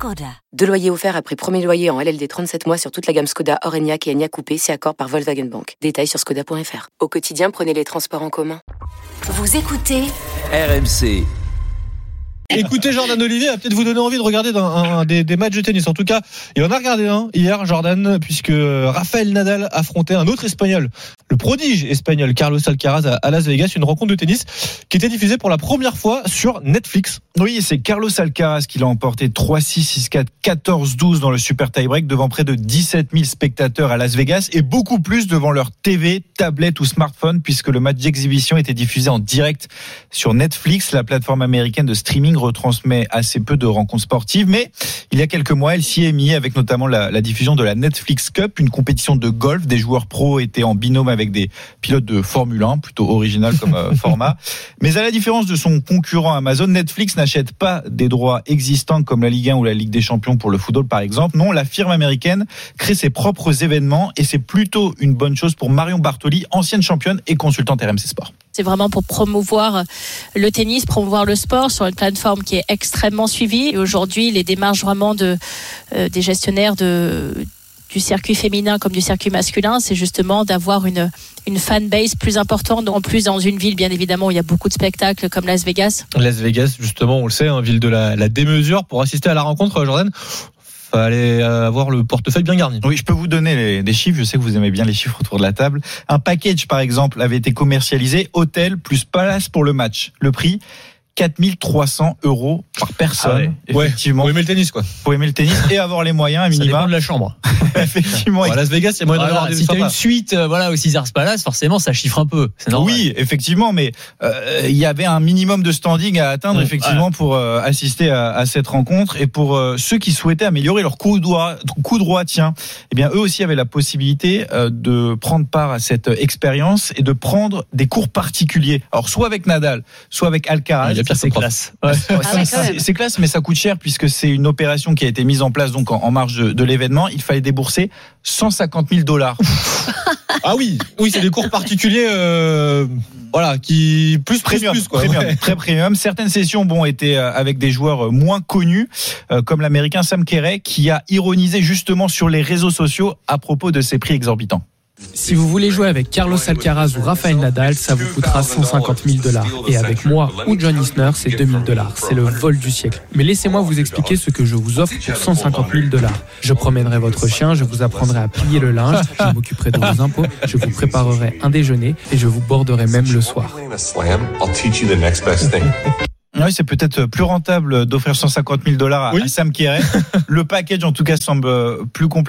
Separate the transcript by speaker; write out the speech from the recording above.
Speaker 1: Skoda. Deux loyers offerts après premier loyer en LLD 37 mois sur toute la gamme Skoda, Orenia et Enya Coupé, c'est accord par Volkswagen Bank. Détails sur skoda.fr. Au quotidien, prenez les transports en commun.
Speaker 2: Vous écoutez
Speaker 3: RMC.
Speaker 4: Écoutez, Jordan Olivier va peut-être vous donner envie de regarder un, un, des, des, matchs de tennis. En tout cas, il en a regardé un hier, Jordan, puisque Rafael Nadal affrontait un autre Espagnol, le prodige espagnol Carlos Alcaraz à Las Vegas, une rencontre de tennis qui était diffusée pour la première fois sur Netflix.
Speaker 5: Oui, c'est Carlos Alcaraz qui l'a emporté 3-6, 6-4, 14-12 dans le super tie-break devant près de 17 000 spectateurs à Las Vegas et beaucoup plus devant leur TV, tablette ou smartphone puisque le match d'exhibition était diffusé en direct sur Netflix, la plateforme américaine de streaming retransmet assez peu de rencontres sportives, mais il y a quelques mois, elle s'y est mise avec notamment la, la, diffusion de la Netflix Cup, une compétition de golf. Des joueurs pros étaient en binôme avec des pilotes de Formule 1, plutôt original comme euh, format. Mais à la différence de son concurrent Amazon, Netflix n'achète pas des droits existants comme la Ligue 1 ou la Ligue des Champions pour le football par exemple. Non, la firme américaine crée ses propres événements et c'est plutôt une bonne chose pour Marion Bartoli, ancienne championne et consultante RMC Sport.
Speaker 6: C'est vraiment pour promouvoir le tennis, promouvoir le sport sur une plateforme qui est extrêmement suivie. Aujourd'hui, les démarches vraiment de, euh, des gestionnaires de, du circuit féminin comme du circuit masculin, c'est justement d'avoir une, une fanbase plus importante. En plus, dans une ville, bien évidemment, où il y a beaucoup de spectacles comme Las Vegas.
Speaker 4: Las Vegas, justement, on le sait, hein, ville de la, la démesure. Pour assister à la rencontre, Jordan, fallait avoir le portefeuille bien garni.
Speaker 5: Oui, je peux vous donner les, des chiffres. Je sais que vous aimez bien les chiffres autour de la table. Un package, par exemple, avait été commercialisé hôtel plus palace pour le match. Le prix 4300 euros par personne.
Speaker 4: Ah ouais. Effectivement. Pour aimer le tennis, quoi.
Speaker 5: Pour aimer le tennis et avoir les moyens, à minima.
Speaker 4: Ça dépend de la chambre.
Speaker 5: effectivement.
Speaker 4: À Las Vegas, il y a moyen d'avoir
Speaker 7: voilà,
Speaker 4: des
Speaker 7: Si t'as une suite, euh, voilà, au Caesars Palace, forcément, ça chiffre un peu.
Speaker 5: Oui, effectivement, mais euh, il y avait un minimum de standing à atteindre, mmh, effectivement, voilà. pour euh, assister à, à, cette rencontre et pour euh, ceux qui souhaitaient améliorer leur coup droit, coup droit, tiens, eh bien, eux aussi avaient la possibilité euh, de prendre part à cette expérience et de prendre des cours particuliers. Alors, soit avec Nadal, soit avec Alcaraz.
Speaker 7: Ah, c'est classe.
Speaker 5: Ouais. Ah, c'est classe, mais ça coûte cher puisque c'est une opération qui a été mise en place donc en, en marge de, de l'événement. Il fallait débourser 150 000 dollars.
Speaker 4: ah oui, oui, c'est des cours particuliers. Euh, voilà, qui plus
Speaker 5: premium,
Speaker 4: plus, quoi.
Speaker 5: premium ouais. très premium. Certaines sessions, bon, étaient avec des joueurs moins connus, euh, comme l'américain Sam Kerray, qui a ironisé justement sur les réseaux sociaux à propos de ces prix exorbitants.
Speaker 8: Si vous voulez jouer avec Carlos Alcaraz ou Rafael Nadal, ça vous coûtera 150 000 dollars. Et avec moi ou John Isner, c'est 2000 dollars. C'est le vol du siècle. Mais laissez-moi vous expliquer ce que je vous offre pour 150 000 dollars. Je promènerai votre chien, je vous apprendrai à plier le linge, je m'occuperai de vos impôts, je vous préparerai un déjeuner et je vous borderai même le soir.
Speaker 5: Oui, c'est peut-être plus rentable d'offrir 150 000 dollars à
Speaker 4: oui.
Speaker 5: Sam le package, en tout cas, semble plus complet.